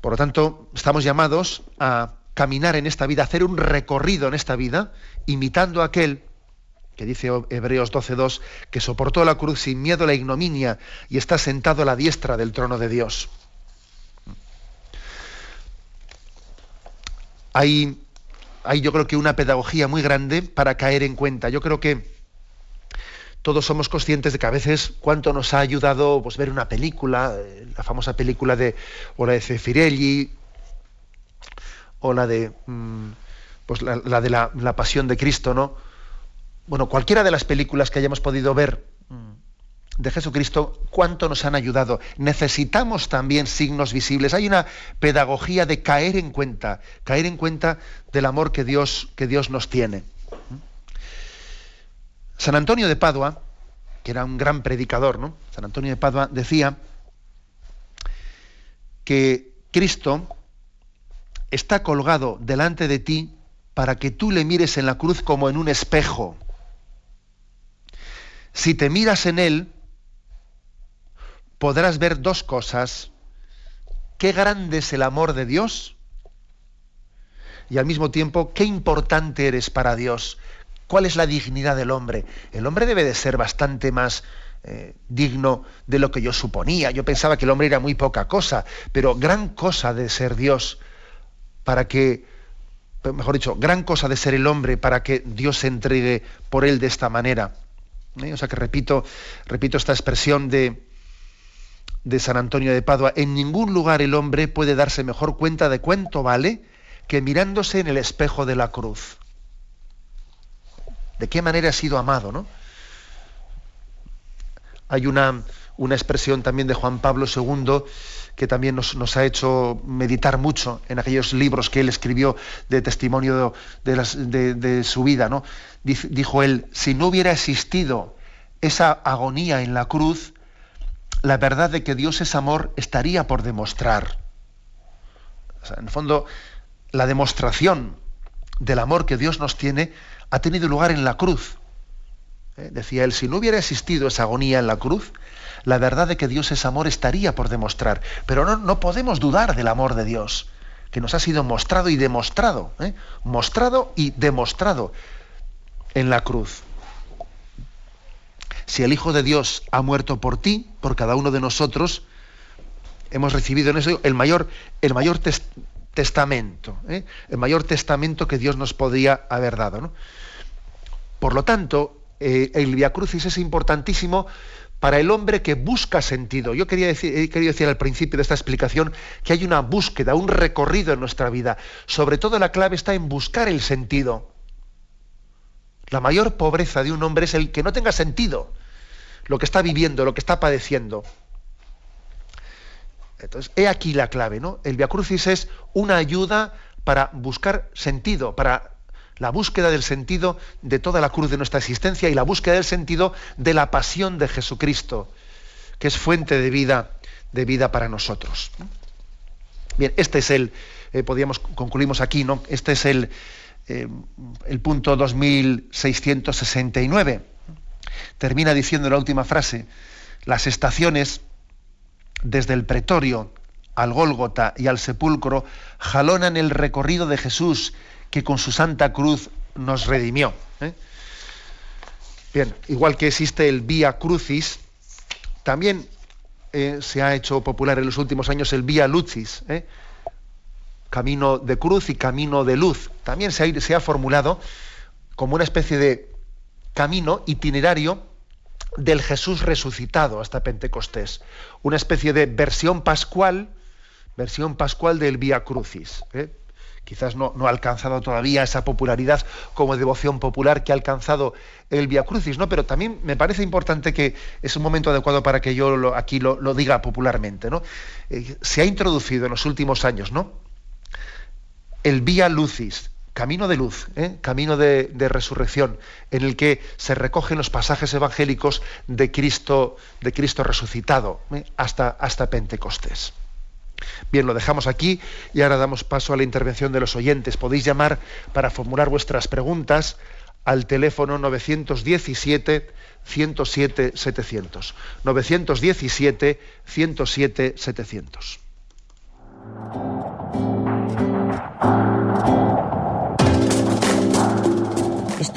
Por lo tanto, estamos llamados a caminar en esta vida, hacer un recorrido en esta vida, imitando a aquel que dice Hebreos 12.2, que soportó la cruz sin miedo a la ignominia y está sentado a la diestra del trono de Dios. Hay, hay yo creo que una pedagogía muy grande para caer en cuenta. Yo creo que todos somos conscientes de que a veces cuánto nos ha ayudado pues, ver una película, eh, la famosa película de o la de Cefirelli, o la de mm, pues la, de la, pasión de Cristo, ¿no? Bueno, cualquiera de las películas que hayamos podido ver mm, de Jesucristo, cuánto nos han ayudado. Necesitamos también signos visibles. Hay una pedagogía de caer en cuenta, caer en cuenta del amor que Dios, que Dios nos tiene. San Antonio de Padua, que era un gran predicador, ¿no? San Antonio de Padua decía que Cristo está colgado delante de ti para que tú le mires en la cruz como en un espejo. Si te miras en él, podrás ver dos cosas. qué grande es el amor de Dios y al mismo tiempo qué importante eres para Dios. ¿Cuál es la dignidad del hombre? El hombre debe de ser bastante más eh, digno de lo que yo suponía. Yo pensaba que el hombre era muy poca cosa, pero gran cosa de ser Dios para que, mejor dicho, gran cosa de ser el hombre para que Dios se entregue por él de esta manera. ¿Eh? O sea que repito, repito esta expresión de, de San Antonio de Padua, en ningún lugar el hombre puede darse mejor cuenta de cuánto vale que mirándose en el espejo de la cruz. De qué manera ha sido amado, ¿no? Hay una, una expresión también de Juan Pablo II que también nos, ha hecho meditar mucho en aquellos libros que él escribió de testimonio de, de su vida. ¿no? Dijo él, si no hubiera existido esa agonía en la cruz, la verdad de que Dios es amor estaría por demostrar. en el fondo, la demostración del amor que Dios nos tiene ha tenido lugar en la cruz. ¿eh? Decía él, si no hubiera existido esa agonía en la cruz, la verdad de que Dios es amor estaría por demostrar. Pero no, no podemos dudar del amor de Dios, que nos ha sido mostrado y demostrado. ¿eh? Mostrado y demostrado en la cruz. Si el Hijo de Dios ha muerto por ti, por cada uno de nosotros, hemos recibido en eso el mayor, el mayor testamento, ¿eh? el mayor testamento que Dios nos podía haber dado. Por lo tanto, eh, el Via Crucis es importantísimo para el hombre que busca sentido. Yo quería decir, he querido decir al principio de esta explicación que hay una búsqueda, un recorrido en nuestra vida. Sobre todo la clave está en buscar el sentido. La mayor pobreza de un hombre es el que no tenga sentido lo que está viviendo, lo que está padeciendo. Entonces, he aquí la clave, ¿no? El Via Crucis es una ayuda para buscar sentido, para la búsqueda del sentido de toda la cruz de nuestra existencia y la búsqueda del sentido de la pasión de Jesucristo, que es fuente de vida, de vida para nosotros. Bien, este es el, eh, podríamos, concluimos aquí, ¿no? Este es el, eh, el punto 2669. Termina diciendo la última frase, las estaciones desde el pretorio al Gólgota y al sepulcro jalonan el recorrido de Jesús que con su santa cruz nos redimió. ¿eh? Bien, igual que existe el Vía Crucis, también eh, se ha hecho popular en los últimos años el Vía Lucis, ¿eh? camino de cruz y camino de luz. También se ha, se ha formulado como una especie de camino itinerario del Jesús resucitado hasta Pentecostés, una especie de versión pascual, versión pascual del Vía Crucis. ¿eh? Quizás no, ha alcanzado todavía esa popularidad como devoción popular que ha alcanzado el Via Crucis, ¿no? Pero también me parece importante que es un momento adecuado para que yo aquí lo, diga popularmente, ¿no? Eh, se ha introducido en los últimos años, ¿no? El Via Lucis, camino de luz, ¿eh? camino de, resurrección, en el que se recogen los pasajes evangélicos de Cristo, de Cristo resucitado, ¿eh? hasta, hasta Pentecostés. Bien, lo dejamos aquí y ahora damos paso a la intervención de los oyentes. Podéis llamar para formular vuestras preguntas al teléfono 917 107 700. 917 107 700.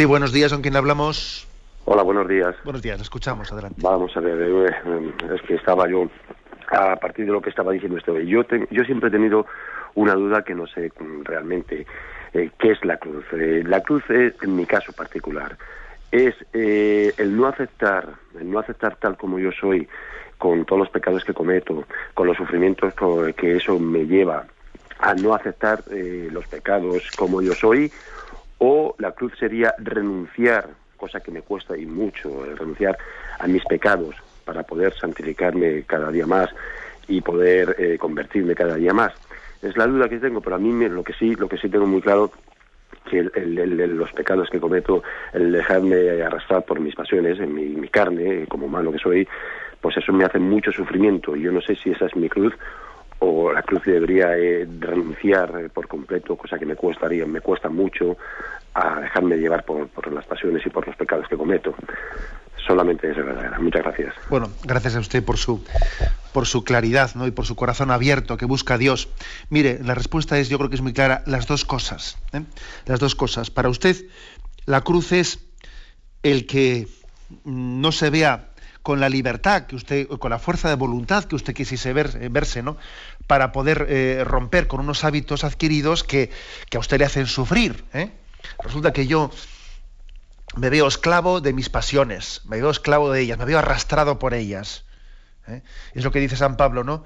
Sí, buenos días, ¿con quién hablamos? Hola, buenos días. Buenos días, escuchamos, adelante. Vamos a ver, eh, es que estaba yo, a partir de lo que estaba diciendo este yo, yo siempre he tenido una duda que no sé realmente eh, qué es la cruz. Eh, la cruz, es, en mi caso particular, es el no aceptar, el no aceptar tal como yo soy, con todos los pecados que cometo, con los sufrimientos que eso me lleva a no aceptar los pecados como yo soy, o la cruz sería renunciar, cosa que me cuesta y mucho, eh, renunciar a mis pecados para poder santificarme cada día más y poder eh, convertirme cada día más. Es la duda que tengo, pero a mí lo que sí, lo que sí tengo muy claro que los pecados que cometo, el dejarme arrastrar por mis pasiones, en mi, mi carne, como humano que soy, pues eso me hace mucho sufrimiento. Y yo no sé si esa es mi cruz o la cruz debería eh, renunciar eh, por completo, cosa que me cuestaría, me cuesta mucho a dejarme llevar por, por, las pasiones y por los pecados que cometo. Solamente eso, verdadera. Muchas gracias. Bueno, gracias a usted por su por su claridad, ¿no? y por su corazón abierto que busca a Dios. Mire, la respuesta es, yo creo que es muy clara, las dos cosas. ¿eh? Las dos cosas. Para usted, la cruz es el que no se vea con la libertad que usted, con la fuerza de voluntad que usted quisiese ver, verse, ¿no? Para poder eh, romper con unos hábitos adquiridos que, a usted le hacen sufrir. ¿eh? Resulta que yo me veo esclavo de mis pasiones, me veo esclavo de ellas, me veo arrastrado por ellas. ¿eh? Es lo que dice San Pablo, ¿no?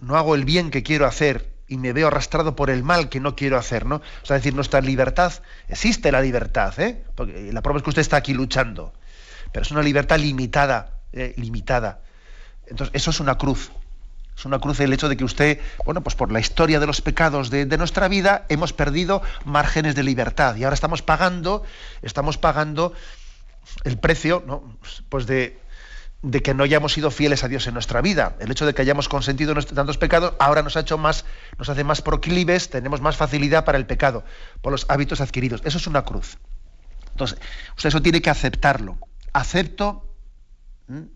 No hago el bien que quiero hacer y me veo arrastrado por el mal que no quiero hacer, ¿no? O sea, decir, nuestra libertad, existe la libertad, ¿eh? Porque la prueba es que usted está aquí luchando pero es una libertad limitada, eh, limitada. Entonces, eso es una cruz. Es una cruz el hecho de que usted, bueno, pues por la historia de los pecados de, nuestra vida, hemos perdido márgenes de libertad. Y ahora estamos pagando, estamos pagando el precio, ¿no? Pues de, que no hayamos sido fieles a Dios en nuestra vida. El hecho de que hayamos consentido tantos pecados ahora nos ha hecho más, nos hace más proclives, tenemos más facilidad para el pecado, por los hábitos adquiridos. Eso es una cruz. Entonces, usted eso tiene que aceptarlo acepto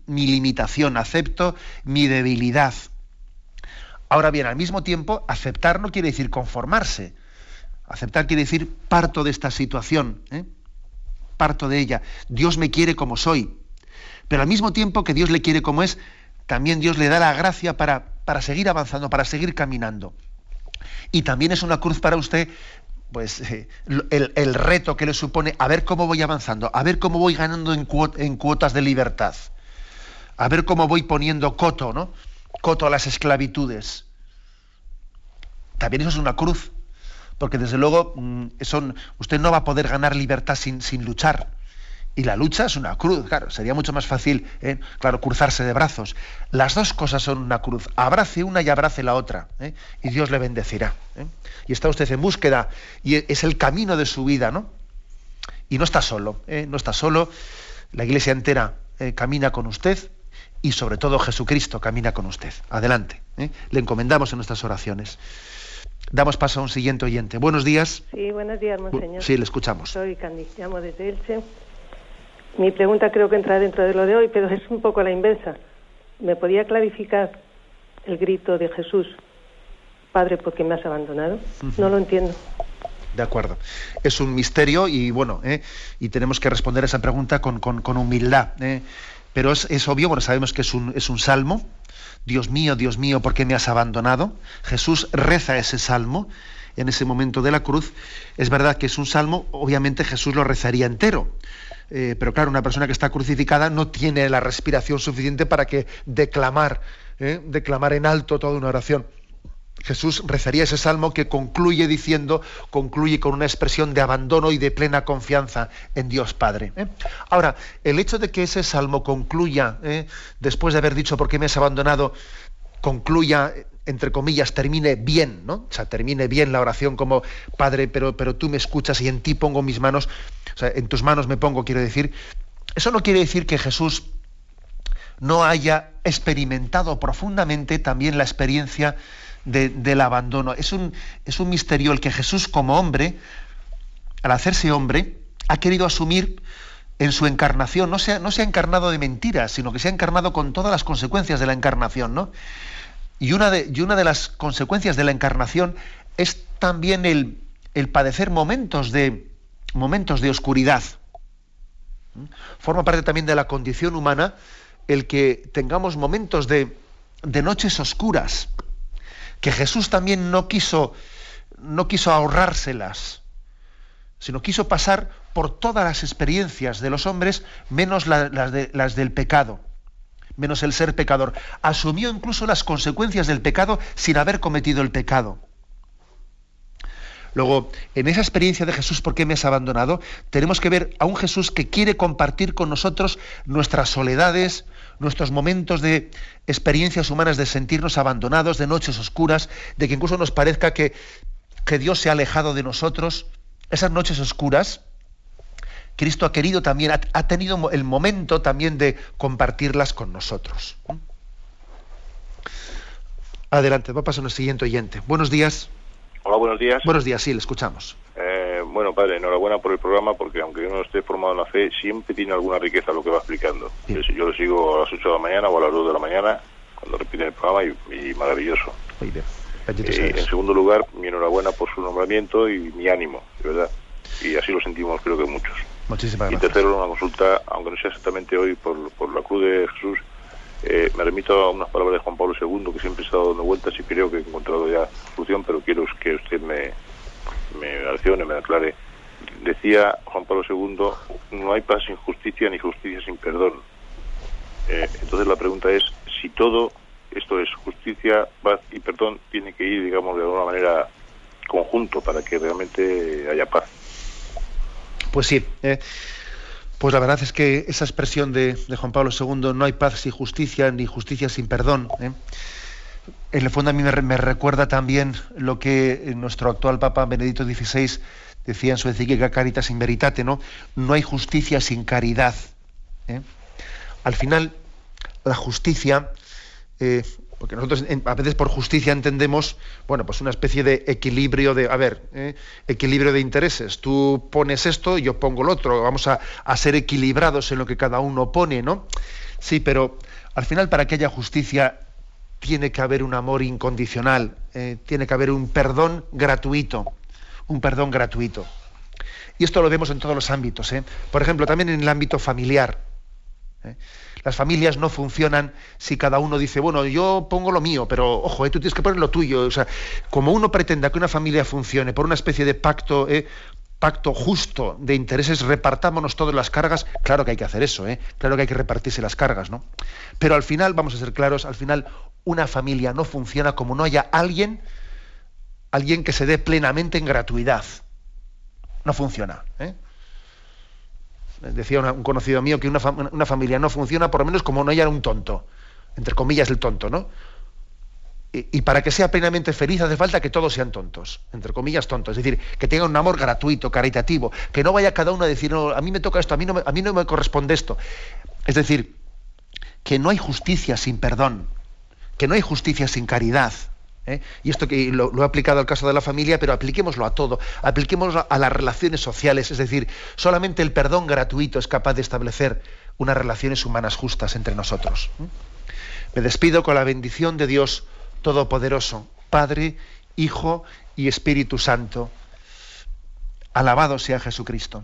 mi limitación, acepto mi debilidad. Ahora bien, al mismo tiempo, aceptar no quiere decir conformarse. Aceptar quiere decir parto de esta situación, ¿eh? parto de ella. Dios me quiere como soy. Pero al mismo tiempo que Dios le quiere como es, también Dios le da la gracia para, para seguir avanzando, para seguir caminando. Y también es una cruz para usted pues eh, el, reto que le supone a ver cómo voy avanzando, a ver cómo voy ganando en, cuotas de libertad, a ver cómo voy poniendo coto, ¿no? Coto a las esclavitudes. También eso es una cruz, porque desde luego mm, usted no va a poder ganar libertad sin, sin luchar. Y la lucha es una cruz, claro, sería mucho más fácil, ¿eh? claro, cruzarse de brazos. Las dos cosas son una cruz. Abrace una y abrace la otra. ¿eh? Y Dios le bendecirá. ¿eh? Y está usted en búsqueda y es el camino de su vida, ¿no? Y no está solo, no está solo. La iglesia entera camina con usted y sobre todo Jesucristo camina con usted. Adelante. Le encomendamos en nuestras oraciones. Damos paso a un siguiente oyente. Buenos días. Sí, buenos días, monseñor. Sí, le escuchamos. Soy Candy, llamo desde Elche. Mi pregunta creo que entra dentro de lo de hoy, pero es un poco la inversa. ¿Me podía clarificar el grito de Jesús, Padre, ¿por qué me has abandonado? No lo entiendo. De acuerdo. Es un misterio y bueno, ¿eh? y tenemos que responder a esa pregunta con, humildad. ¿eh? Pero es, obvio, bueno, sabemos que es un, es un salmo. Dios mío, Dios mío, ¿por qué me has abandonado? Jesús reza ese salmo en ese momento de la cruz. Es verdad que es un salmo, obviamente Jesús lo rezaría entero. Eh, pero claro, una persona que está crucificada no tiene la respiración suficiente para que declamar, ¿eh? declamar en alto toda una oración. Jesús rezaría ese salmo que concluye diciendo, concluye con una expresión de abandono y de plena confianza en Dios Padre. ¿eh? Ahora, el hecho de que ese salmo concluya, después de haber dicho por qué me has abandonado, concluya entre comillas, termine bien, ¿no? O sea, termine bien la oración como Padre, pero, pero tú me escuchas y en ti pongo mis manos, o sea, en tus manos me pongo, quiero decir. Eso no quiere decir que Jesús no haya experimentado profundamente también la experiencia del abandono. Es un, es un misterio el que Jesús como hombre, al hacerse hombre, ha querido asumir en su encarnación. No se, no se ha encarnado de mentiras, sino que se ha encarnado con todas las consecuencias de la encarnación. ¿no? Y, una de, las consecuencias de la encarnación es también el, padecer momentos de, oscuridad. Forma parte también de la condición humana el que tengamos momentos de, de noches oscuras, que Jesús también no quiso, no quiso ahorrárselas, sino quiso pasar por todas las experiencias de los hombres, menos las del pecado, menos el ser pecador. Asumió incluso las consecuencias del pecado sin haber cometido el pecado. Luego, en esa experiencia de Jesús, ¿por qué me has abandonado? Tenemos que ver a un Jesús que quiere compartir con nosotros nuestras soledades, nuestros momentos de experiencias humanas de sentirnos abandonados, de noches oscuras, de que incluso nos parezca que, que Dios se ha alejado de nosotros. Esas noches oscuras, Cristo ha querido también, ha, tenido el momento también de compartirlas con nosotros. Adelante, va a pasar el siguiente oyente. Buenos días. Hola, buenos días. Buenos días, sí, le escuchamos. Eh, bueno, padre, enhorabuena por el programa, porque aunque yo no esté formado en la fe, siempre tiene alguna riqueza lo que va explicando. Yo, lo sigo a las 8 de la mañana o a las 2 de la mañana, cuando repiten el programa, y, maravilloso. Muy eh, en segundo lugar, mi enhorabuena por su nombramiento y mi ánimo, de verdad. Y así lo sentimos, creo que muchos. Muchísimas gracias. Y tercero, una consulta, aunque no sea exactamente hoy por, por la cruz de Jesús, eh, me remito a unas palabras de Juan Pablo II que siempre he estado dando vueltas y creo que he encontrado ya solución, pero quiero que usted me, me accione, me aclare. Decía Juan Pablo II, no hay paz sin justicia ni justicia sin perdón. Eh, entonces la pregunta es si todo esto es justicia, paz y perdón tiene que ir, digamos, de alguna manera conjunto para que realmente haya paz. Pues sí. Eh, pues la verdad es que esa expresión de, Juan Pablo II, no hay paz sin justicia, ni justicia sin perdón, ¿eh? en el fondo a mí me, recuerda también lo que nuestro actual Papa Benedicto XVI decía en su encíclica Caritas in Veritate, ¿no? No hay justicia sin caridad. ¿eh? Al final, la justicia eh, porque nosotros a veces por justicia entendemos, bueno, pues una especie de equilibrio de, a ver, ¿eh? equilibrio de intereses. Tú pones esto, y yo pongo lo otro, vamos a, ser equilibrados en lo que cada uno pone, ¿no? Sí, pero al final para que haya justicia tiene que haber un amor incondicional, eh, tiene que haber un perdón gratuito, un perdón gratuito. Y esto lo vemos en todos los ámbitos, ¿eh? Por ejemplo, también en el ámbito familiar. Las familias no funcionan si cada uno dice, bueno, yo pongo lo mío, pero ojo, eh, tú tienes que poner lo tuyo. O sea, como uno pretenda que una familia funcione por una especie de pacto, eh, pacto justo de intereses, repartámonos todas las cargas, claro que hay que hacer eso, ¿eh? claro que hay que repartirse las cargas, ¿no? Pero al final, vamos a ser claros, al final una familia no funciona como no haya alguien, alguien que se dé plenamente en gratuidad. No funciona. ¿eh? Decía un conocido mío que una, familia no funciona por lo menos como no haya un tonto, entre comillas el tonto, ¿no? Y, para que sea plenamente feliz hace falta que todos sean tontos, entre comillas tontos, es decir, que tengan un amor gratuito, caritativo, que no vaya cada uno a decir, no, a mí me toca esto, a mí no a mí no me corresponde esto. Es decir, que no hay justicia sin perdón, que no hay justicia sin caridad. ¿Eh? Y esto que lo, he aplicado al caso de la familia, pero apliquémoslo a todo, apliquémoslo a las relaciones sociales, es decir, solamente el perdón gratuito es capaz de establecer unas relaciones humanas justas entre nosotros. ¿eh? Me despido con la bendición de Dios Todopoderoso, Padre, Hijo y Espíritu Santo. Alabado sea Jesucristo.